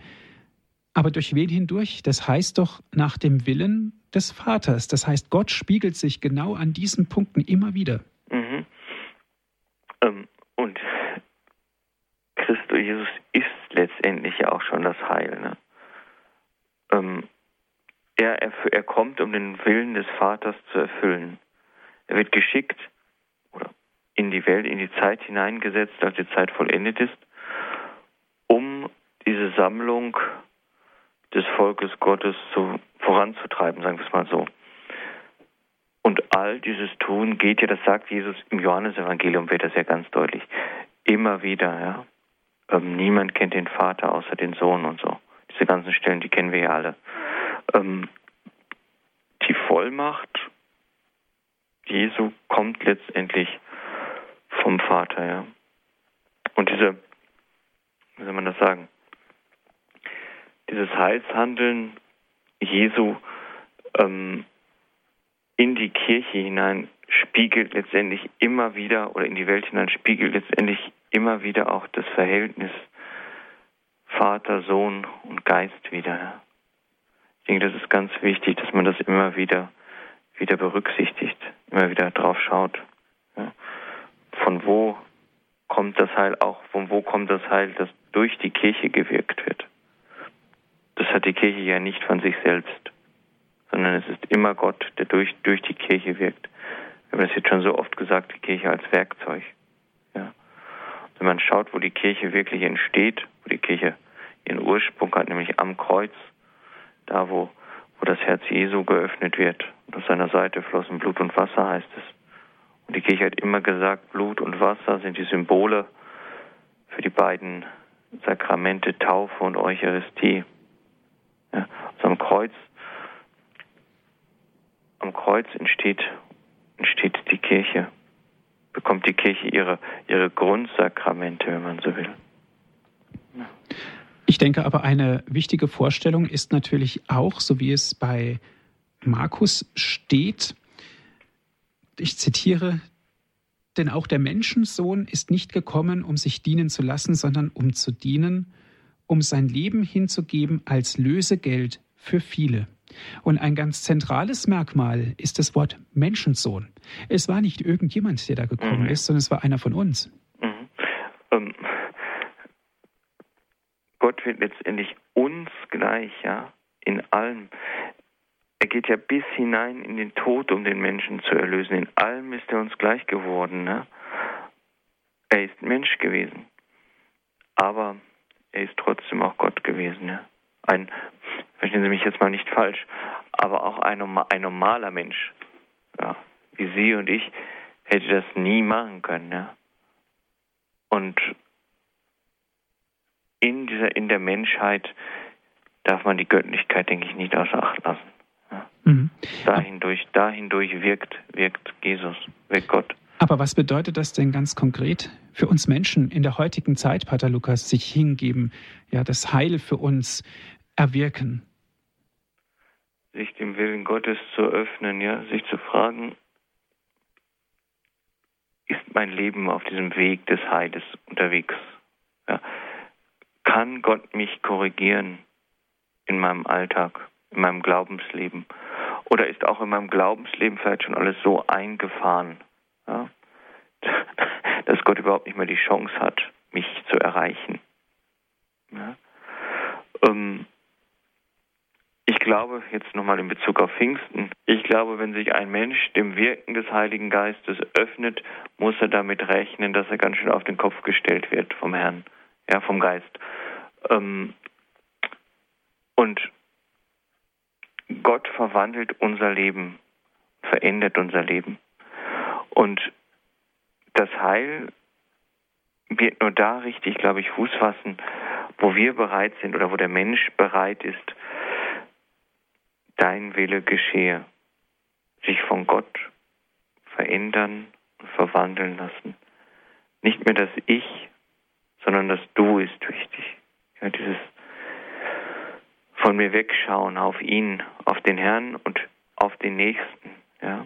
Aber durch wen hindurch? Das heißt doch nach dem Willen des Vaters. Das heißt, Gott spiegelt sich genau an diesen Punkten immer wieder. Mhm. Ähm, und Christus Jesus ist letztendlich ja auch schon das Heil. Ne? Ähm, er, er, er kommt, um den Willen des Vaters zu erfüllen. Er wird geschickt, in die Welt, in die Zeit hineingesetzt, als die Zeit vollendet ist, um diese Sammlung des Volkes Gottes zu, voranzutreiben, sagen wir es mal so. Und all dieses Tun geht ja, das sagt Jesus im Johannesevangelium, wird das ja ganz deutlich, immer wieder. Ja? Ähm, niemand kennt den Vater außer den Sohn und so. Diese ganzen Stellen, die kennen wir ja alle. Ähm, die Vollmacht Jesu kommt letztendlich vom Vater, ja. Und diese, wie soll man das sagen, dieses Heilshandeln Jesu ähm, in die Kirche hinein spiegelt letztendlich immer wieder oder in die Welt hinein spiegelt letztendlich immer wieder auch das Verhältnis Vater, Sohn und Geist wieder. Ich denke, das ist ganz wichtig, dass man das immer wieder, wieder berücksichtigt, immer wieder drauf schaut. Von wo kommt das Heil auch, von wo kommt das Heil, das durch die Kirche gewirkt wird? Das hat die Kirche ja nicht von sich selbst, sondern es ist immer Gott, der durch, durch die Kirche wirkt. Wir haben das jetzt schon so oft gesagt, die Kirche als Werkzeug. Ja. Wenn man schaut, wo die Kirche wirklich entsteht, wo die Kirche ihren Ursprung hat, nämlich am Kreuz, da wo, wo das Herz Jesu geöffnet wird. Und aus seiner Seite flossen Blut und Wasser, heißt es. Und die Kirche hat immer gesagt, Blut und Wasser sind die Symbole für die beiden Sakramente Taufe und Eucharistie. Ja, also am Kreuz, am Kreuz entsteht, entsteht die Kirche, bekommt die Kirche ihre, ihre Grundsakramente, wenn man so will. Ich denke aber, eine wichtige Vorstellung ist natürlich auch, so wie es bei Markus steht, ich zitiere, denn auch der Menschensohn ist nicht gekommen, um sich dienen zu lassen, sondern um zu dienen, um sein Leben hinzugeben als Lösegeld für viele. Und ein ganz zentrales Merkmal ist das Wort Menschensohn. Es war nicht irgendjemand, der da gekommen mhm. ist, sondern es war einer von uns. Mhm. Ähm, Gott wird letztendlich uns gleich, ja, in allem. Er geht ja bis hinein in den Tod, um den Menschen zu erlösen. In allem ist er uns gleich geworden. Ne? Er ist Mensch gewesen, aber er ist trotzdem auch Gott gewesen. Ja? Ein, verstehen Sie mich jetzt mal nicht falsch, aber auch ein, ein normaler Mensch, ja, wie Sie und ich, hätte das nie machen können. Ja? Und in dieser, in der Menschheit darf man die Göttlichkeit, denke ich, nicht außer Acht lassen. Ja. Mhm. Dahindurch, dahindurch wirkt, wirkt Jesus, wirkt Gott. Aber was bedeutet das denn ganz konkret für uns Menschen in der heutigen Zeit, Pater Lukas, sich hingeben, ja, das Heil für uns erwirken? Sich dem Willen Gottes zu öffnen, ja, sich zu fragen, ist mein Leben auf diesem Weg des Heiles unterwegs? Ja, kann Gott mich korrigieren in meinem Alltag, in meinem Glaubensleben? Oder ist auch in meinem Glaubensleben vielleicht schon alles so eingefahren, ja, dass Gott überhaupt nicht mehr die Chance hat, mich zu erreichen? Ja? Ähm, ich glaube, jetzt nochmal in Bezug auf Pfingsten, ich glaube, wenn sich ein Mensch dem Wirken des Heiligen Geistes öffnet, muss er damit rechnen, dass er ganz schön auf den Kopf gestellt wird vom Herrn ja, vom Geist. Ähm, und Gott verwandelt unser Leben, verändert unser Leben. Und das Heil wird nur da richtig, glaube ich, Fuß fassen, wo wir bereit sind oder wo der Mensch bereit ist, dein Wille geschehe, sich von Gott verändern und verwandeln lassen. Nicht mehr das Ich, sondern das Du ist wichtig. Ja, dieses von mir wegschauen auf ihn, auf den Herrn und auf den Nächsten. Ja.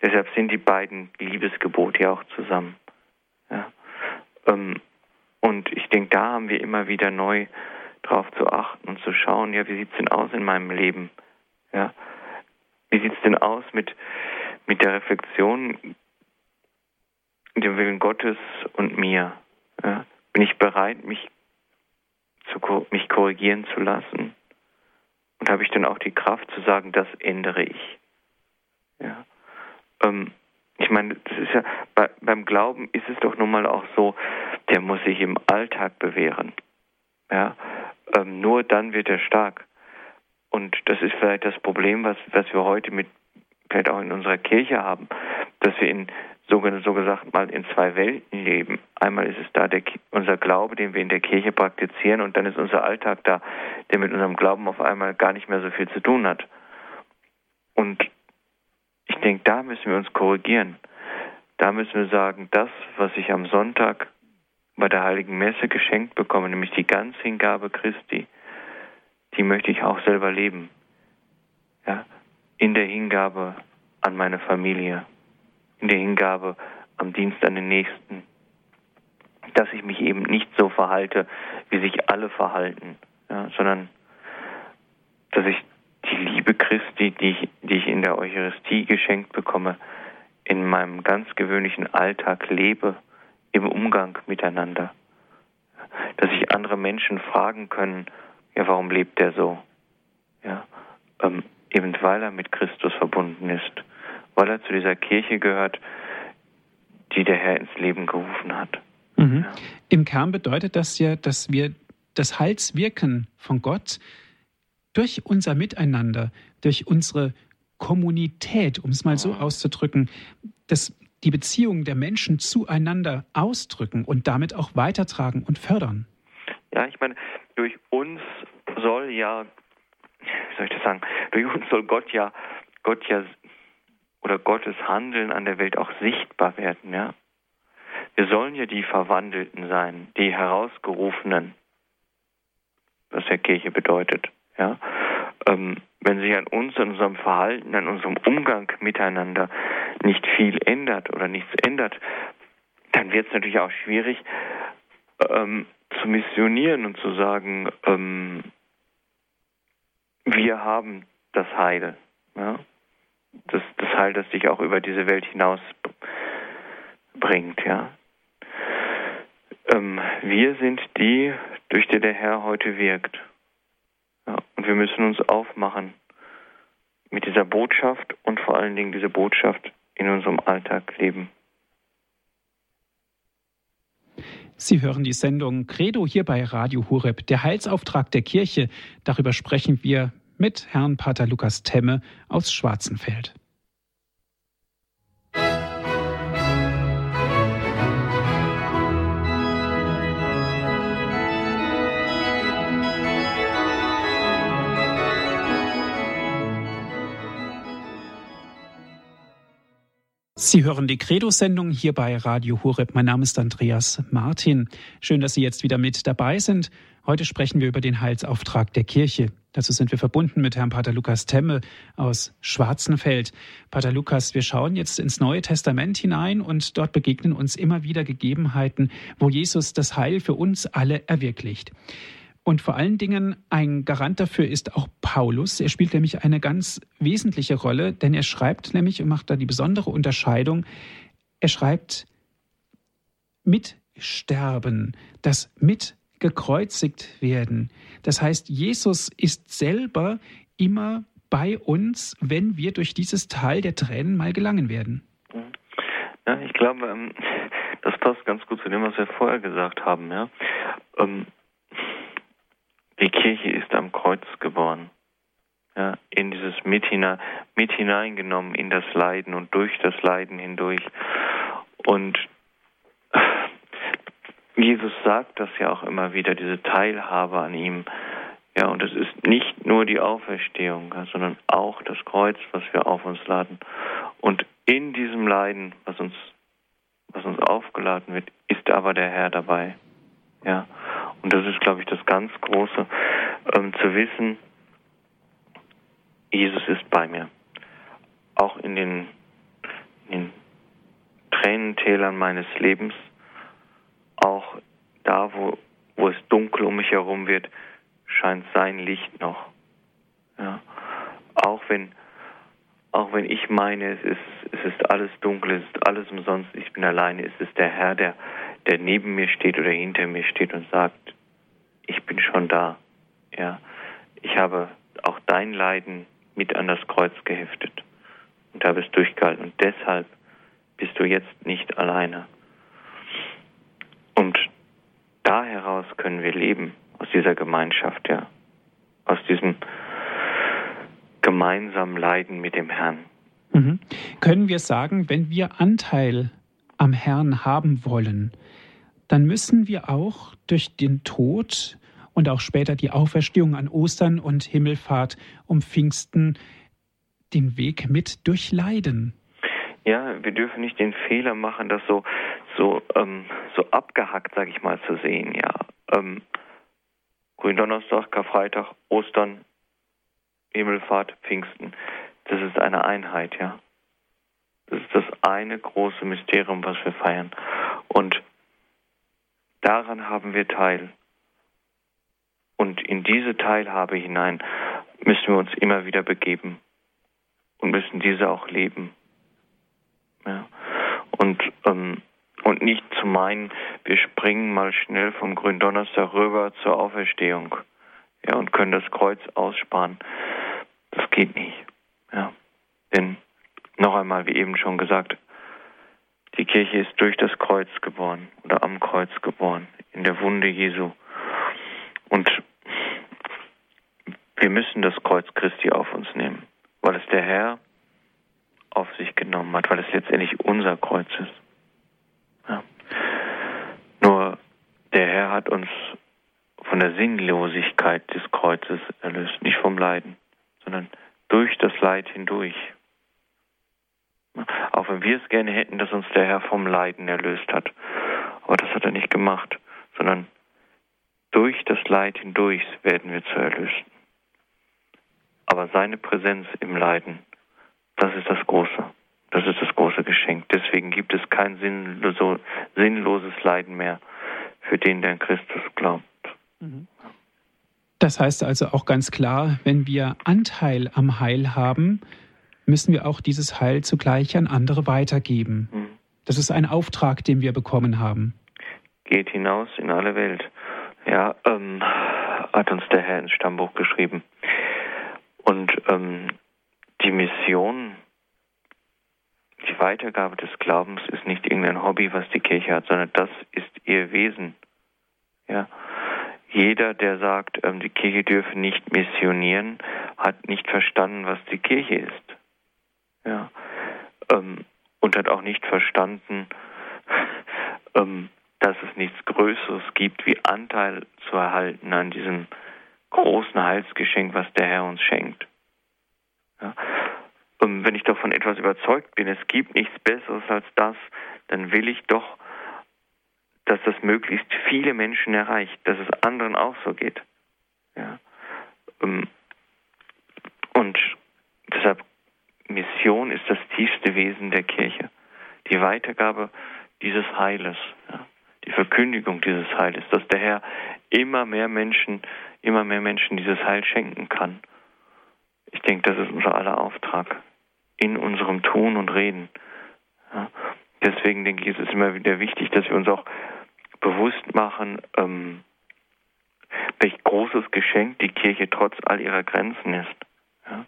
Deshalb sind die beiden Liebesgebote ja auch zusammen. Ja. Ähm, und ich denke, da haben wir immer wieder neu drauf zu achten und zu schauen, ja, wie sieht es denn aus in meinem Leben? Ja. Wie sieht es denn aus mit, mit der Reflexion, dem Willen Gottes und mir? Ja. Bin ich bereit, mich, zu, mich korrigieren zu lassen? Und habe ich dann auch die Kraft zu sagen, das ändere ich? Ja. Ähm, ich meine, das ist ja, bei, beim Glauben ist es doch nun mal auch so, der muss sich im Alltag bewähren. Ja. Ähm, nur dann wird er stark. Und das ist vielleicht das Problem, was, was wir heute mit, vielleicht auch in unserer Kirche haben, dass wir in so, so gesagt mal in zwei Welten leben. Einmal ist es da der, unser Glaube, den wir in der Kirche praktizieren, und dann ist unser Alltag da, der mit unserem Glauben auf einmal gar nicht mehr so viel zu tun hat. Und ich denke, da müssen wir uns korrigieren. Da müssen wir sagen, das, was ich am Sonntag bei der Heiligen Messe geschenkt bekomme, nämlich die Ganzhingabe Christi, die möchte ich auch selber leben. Ja, in der Hingabe an meine Familie, in der Hingabe am Dienst an den Nächsten, dass ich mich eben nicht so verhalte, wie sich alle verhalten, ja, sondern dass ich die Liebe Christi, die ich, die ich in der Eucharistie geschenkt bekomme, in meinem ganz gewöhnlichen Alltag lebe, im Umgang miteinander. Dass sich andere Menschen fragen können, ja, warum lebt er so? Ja, ähm, eben weil er mit Christus verbunden ist, weil er zu dieser Kirche gehört, die der Herr ins Leben gerufen hat. Mhm. Ja. Im Kern bedeutet das ja, dass wir das Heilswirken von Gott durch unser Miteinander, durch unsere Kommunität, um es mal so auszudrücken, das, die Beziehungen der Menschen zueinander ausdrücken und damit auch weitertragen und fördern. Ja, ich meine, durch uns soll ja, wie soll ich das sagen, durch uns soll Gott ja, Gott ja oder Gottes Handeln an der Welt auch sichtbar werden, ja. Wir sollen ja die Verwandelten sein, die Herausgerufenen, was der Kirche bedeutet. Ja? Ähm, wenn sich an uns, an unserem Verhalten, an unserem Umgang miteinander nicht viel ändert oder nichts ändert, dann wird es natürlich auch schwierig ähm, zu missionieren und zu sagen, ähm, wir haben das Heil. Ja? Das, das Heil, das sich auch über diese Welt hinaus bringt. Ja? Ähm, wir sind die, durch die der Herr heute wirkt. Ja, und wir müssen uns aufmachen mit dieser Botschaft und vor allen Dingen diese Botschaft in unserem Alltag leben. Sie hören die Sendung Credo hier bei Radio Hureb, der Heilsauftrag der Kirche. Darüber sprechen wir mit Herrn Pater Lukas Temme aus Schwarzenfeld. Sie hören die Credo-Sendung hier bei Radio Horeb. Mein Name ist Andreas Martin. Schön, dass Sie jetzt wieder mit dabei sind. Heute sprechen wir über den Heilsauftrag der Kirche. Dazu sind wir verbunden mit Herrn Pater Lukas Temme aus Schwarzenfeld. Pater Lukas, wir schauen jetzt ins Neue Testament hinein und dort begegnen uns immer wieder Gegebenheiten, wo Jesus das Heil für uns alle erwirklicht. Und vor allen Dingen ein Garant dafür ist auch Paulus. Er spielt nämlich eine ganz wesentliche Rolle, denn er schreibt nämlich und macht da die besondere Unterscheidung. Er schreibt mitsterben, das mit gekreuzigt werden. Das heißt, Jesus ist selber immer bei uns, wenn wir durch dieses Tal der Tränen mal gelangen werden. Ja, ich glaube, ähm, das passt ganz gut zu dem, was wir vorher gesagt haben. Ja. Ähm, die Kirche ist am Kreuz geboren. Ja, in dieses mit, hinein, mit hineingenommen in das Leiden und durch das Leiden hindurch. Und Jesus sagt das ja auch immer wieder, diese Teilhabe an ihm. Ja, und es ist nicht nur die Auferstehung, sondern auch das Kreuz, was wir auf uns laden. Und in diesem Leiden, was uns, was uns aufgeladen wird, ist aber der Herr dabei. Ja, und das ist, glaube ich, das ganz Große, ähm, zu wissen, Jesus ist bei mir. Auch in den, in den Tränentälern meines Lebens, da, wo, wo es dunkel um mich herum wird, scheint sein Licht noch. Ja. Auch wenn, auch wenn ich meine, es ist, es ist alles dunkel, es ist alles umsonst, ich bin alleine, ist es der Herr, der, der neben mir steht oder hinter mir steht und sagt, ich bin schon da. Ja, ich habe auch dein Leiden mit an das Kreuz geheftet und habe es durchgehalten. Und deshalb bist du jetzt nicht alleine. Und da heraus können wir leben, aus dieser Gemeinschaft, ja, aus diesem gemeinsamen Leiden mit dem Herrn. Mhm. Können wir sagen, wenn wir Anteil am Herrn haben wollen, dann müssen wir auch durch den Tod und auch später die Auferstehung an Ostern und Himmelfahrt um Pfingsten den Weg mit durchleiden. Ja, wir dürfen nicht den Fehler machen, das so so ähm, so abgehackt, sage ich mal, zu sehen. Ja, ähm, Gründonnerstag, Karfreitag, Ostern, Himmelfahrt, Pfingsten. Das ist eine Einheit, ja. Das ist das eine große Mysterium, was wir feiern. Und daran haben wir Teil. Und in diese Teilhabe hinein müssen wir uns immer wieder begeben und müssen diese auch leben. Ja. Und, ähm, und nicht zu meinen, wir springen mal schnell vom Gründonnerstag rüber zur Auferstehung ja, und können das Kreuz aussparen. Das geht nicht. Ja. Denn noch einmal, wie eben schon gesagt, die Kirche ist durch das Kreuz geboren oder am Kreuz geboren, in der Wunde Jesu. Und wir müssen das Kreuz Christi auf uns nehmen, weil es der Herr auf sich genommen hat, weil es letztendlich unser Kreuz ist. Ja. Nur der Herr hat uns von der Sinnlosigkeit des Kreuzes erlöst, nicht vom Leiden, sondern durch das Leid hindurch. Auch wenn wir es gerne hätten, dass uns der Herr vom Leiden erlöst hat. Aber das hat er nicht gemacht, sondern durch das Leid hindurch werden wir zu erlösen. Aber seine Präsenz im Leiden, das ist das Große. Das ist das große Geschenk. Deswegen gibt es kein sinnloses Leiden mehr für den, der an Christus glaubt. Mhm. Das heißt also auch ganz klar, wenn wir Anteil am Heil haben, müssen wir auch dieses Heil zugleich an andere weitergeben. Mhm. Das ist ein Auftrag, den wir bekommen haben. Geht hinaus in alle Welt. Ja, ähm, hat uns der Herr ins Stammbuch geschrieben. Und ähm, die Mission, die Weitergabe des Glaubens ist nicht irgendein Hobby, was die Kirche hat, sondern das ist ihr Wesen. Ja. Jeder, der sagt, ähm, die Kirche dürfe nicht missionieren, hat nicht verstanden, was die Kirche ist. Ja. Ähm, und hat auch nicht verstanden, ähm, dass es nichts Größeres gibt, wie Anteil zu erhalten an diesem großen Heilsgeschenk, was der Herr uns schenkt. Ja. Wenn ich davon etwas überzeugt bin, es gibt nichts Besseres als das, dann will ich doch, dass das möglichst viele Menschen erreicht, dass es anderen auch so geht. Ja. Ähm, und deshalb Mission ist das tiefste Wesen der Kirche. Die Weitergabe dieses Heiles, ja. die Verkündigung dieses Heiles, dass der Herr immer mehr Menschen immer mehr Menschen dieses Heil schenken kann. Ich denke, das ist unser aller Auftrag in unserem Tun und Reden. Ja, deswegen denke ich, ist es immer wieder wichtig, dass wir uns auch bewusst machen, ähm, welch großes Geschenk die Kirche trotz all ihrer Grenzen ist. Ja.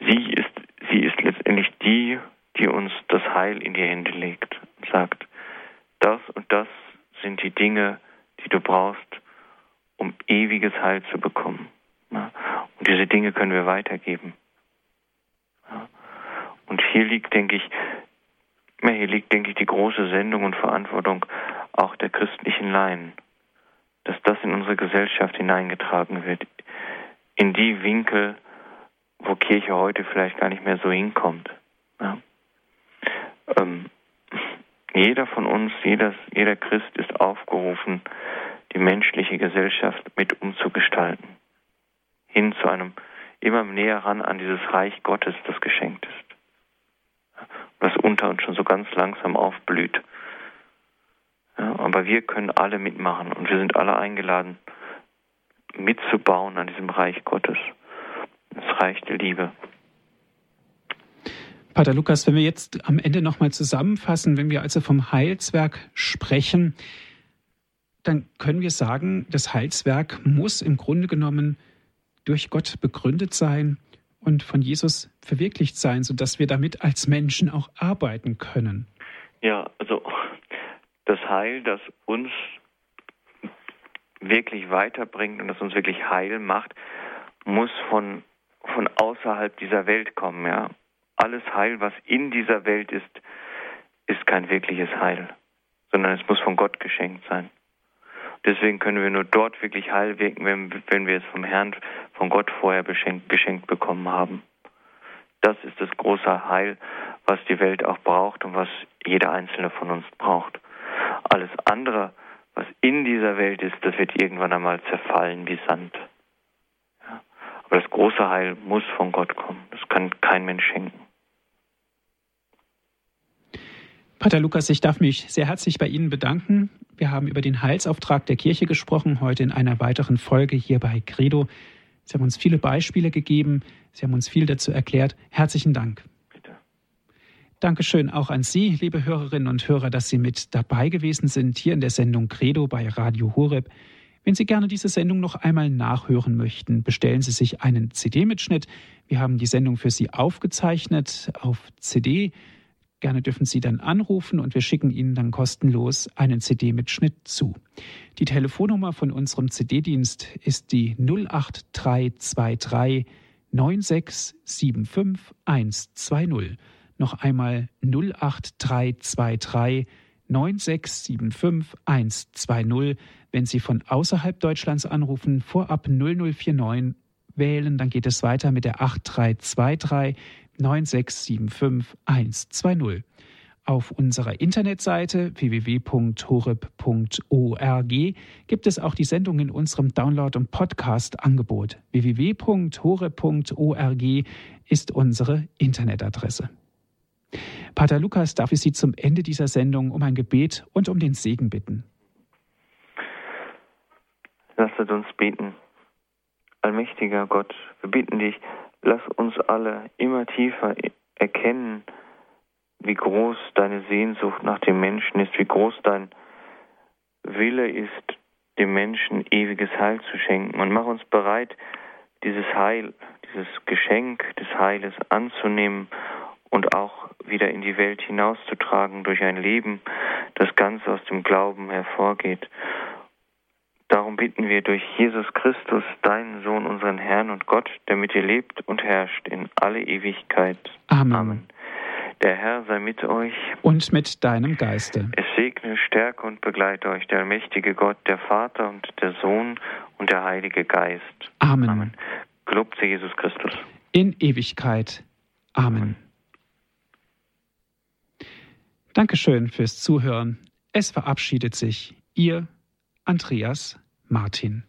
Sie ist. Sie ist letztendlich die, die uns das Heil in die Hände legt und sagt, das und das sind die Dinge, die du brauchst, um ewiges Heil zu bekommen. Und diese Dinge können wir weitergeben. Und hier liegt, denke ich, hier liegt, denke ich, die große Sendung und Verantwortung auch der christlichen Laien, dass das in unsere Gesellschaft hineingetragen wird, in die Winkel, wo Kirche heute vielleicht gar nicht mehr so hinkommt. Ja. Ähm, jeder von uns, jeder, jeder Christ ist aufgerufen, die menschliche Gesellschaft mit umzugestalten. Hin zu einem immer näher ran an dieses Reich Gottes, das geschenkt ist. Was unter uns schon so ganz langsam aufblüht. Ja, aber wir können alle mitmachen und wir sind alle eingeladen, mitzubauen an diesem Reich Gottes. Das Reich der Liebe. Pater Lukas, wenn wir jetzt am Ende nochmal zusammenfassen, wenn wir also vom Heilswerk sprechen, dann können wir sagen, das Heilswerk muss im Grunde genommen durch Gott begründet sein und von Jesus verwirklicht sein, sodass wir damit als Menschen auch arbeiten können. Ja, also das Heil, das uns wirklich weiterbringt und das uns wirklich heil macht, muss von, von außerhalb dieser Welt kommen. Ja? Alles Heil, was in dieser Welt ist, ist kein wirkliches Heil, sondern es muss von Gott geschenkt sein. Deswegen können wir nur dort wirklich heil wirken, wenn, wenn wir es vom Herrn, von Gott vorher beschenkt, geschenkt bekommen haben. Das ist das große Heil, was die Welt auch braucht und was jeder Einzelne von uns braucht. Alles andere, was in dieser Welt ist, das wird irgendwann einmal zerfallen wie Sand. Ja. Aber das große Heil muss von Gott kommen. Das kann kein Mensch schenken. Pater Lukas, ich darf mich sehr herzlich bei Ihnen bedanken. Wir haben über den Heilsauftrag der Kirche gesprochen, heute in einer weiteren Folge hier bei Credo. Sie haben uns viele Beispiele gegeben, Sie haben uns viel dazu erklärt. Herzlichen Dank. Bitte. Dankeschön auch an Sie, liebe Hörerinnen und Hörer, dass Sie mit dabei gewesen sind hier in der Sendung Credo bei Radio Horeb. Wenn Sie gerne diese Sendung noch einmal nachhören möchten, bestellen Sie sich einen CD-Mitschnitt. Wir haben die Sendung für Sie aufgezeichnet auf CD. Gerne dürfen Sie dann anrufen und wir schicken Ihnen dann kostenlos einen CD-Mitschnitt zu. Die Telefonnummer von unserem CD-Dienst ist die 08323 9675 120. Noch einmal 08323 9675 120. Wenn Sie von außerhalb Deutschlands anrufen, vorab 0049 wählen, dann geht es weiter mit der 8323 9675 120. Auf unserer Internetseite www.horeb.org gibt es auch die Sendung in unserem Download- und Podcast-Angebot. www.horeb.org ist unsere Internetadresse. Pater Lukas, darf ich Sie zum Ende dieser Sendung um ein Gebet und um den Segen bitten. Lasset uns beten. Allmächtiger Gott, wir bitten dich, lass uns alle immer tiefer erkennen, wie groß deine Sehnsucht nach dem Menschen ist, wie groß dein Wille ist, dem Menschen ewiges Heil zu schenken. Und mach uns bereit, dieses Heil, dieses Geschenk des Heiles anzunehmen und auch wieder in die Welt hinauszutragen durch ein Leben, das ganz aus dem Glauben hervorgeht. Darum bitten wir durch Jesus Christus, deinen Sohn, unseren Herrn und Gott, der mit dir lebt und herrscht in alle Ewigkeit. Amen. Amen. Der Herr sei mit euch. Und mit deinem Geiste. Es segne, stärke und begleite euch der allmächtige Gott, der Vater und der Sohn und der Heilige Geist. Amen. Amen. Gelobt sei Jesus Christus. In Ewigkeit. Amen. Dankeschön fürs Zuhören. Es verabschiedet sich Ihr Andreas Martin.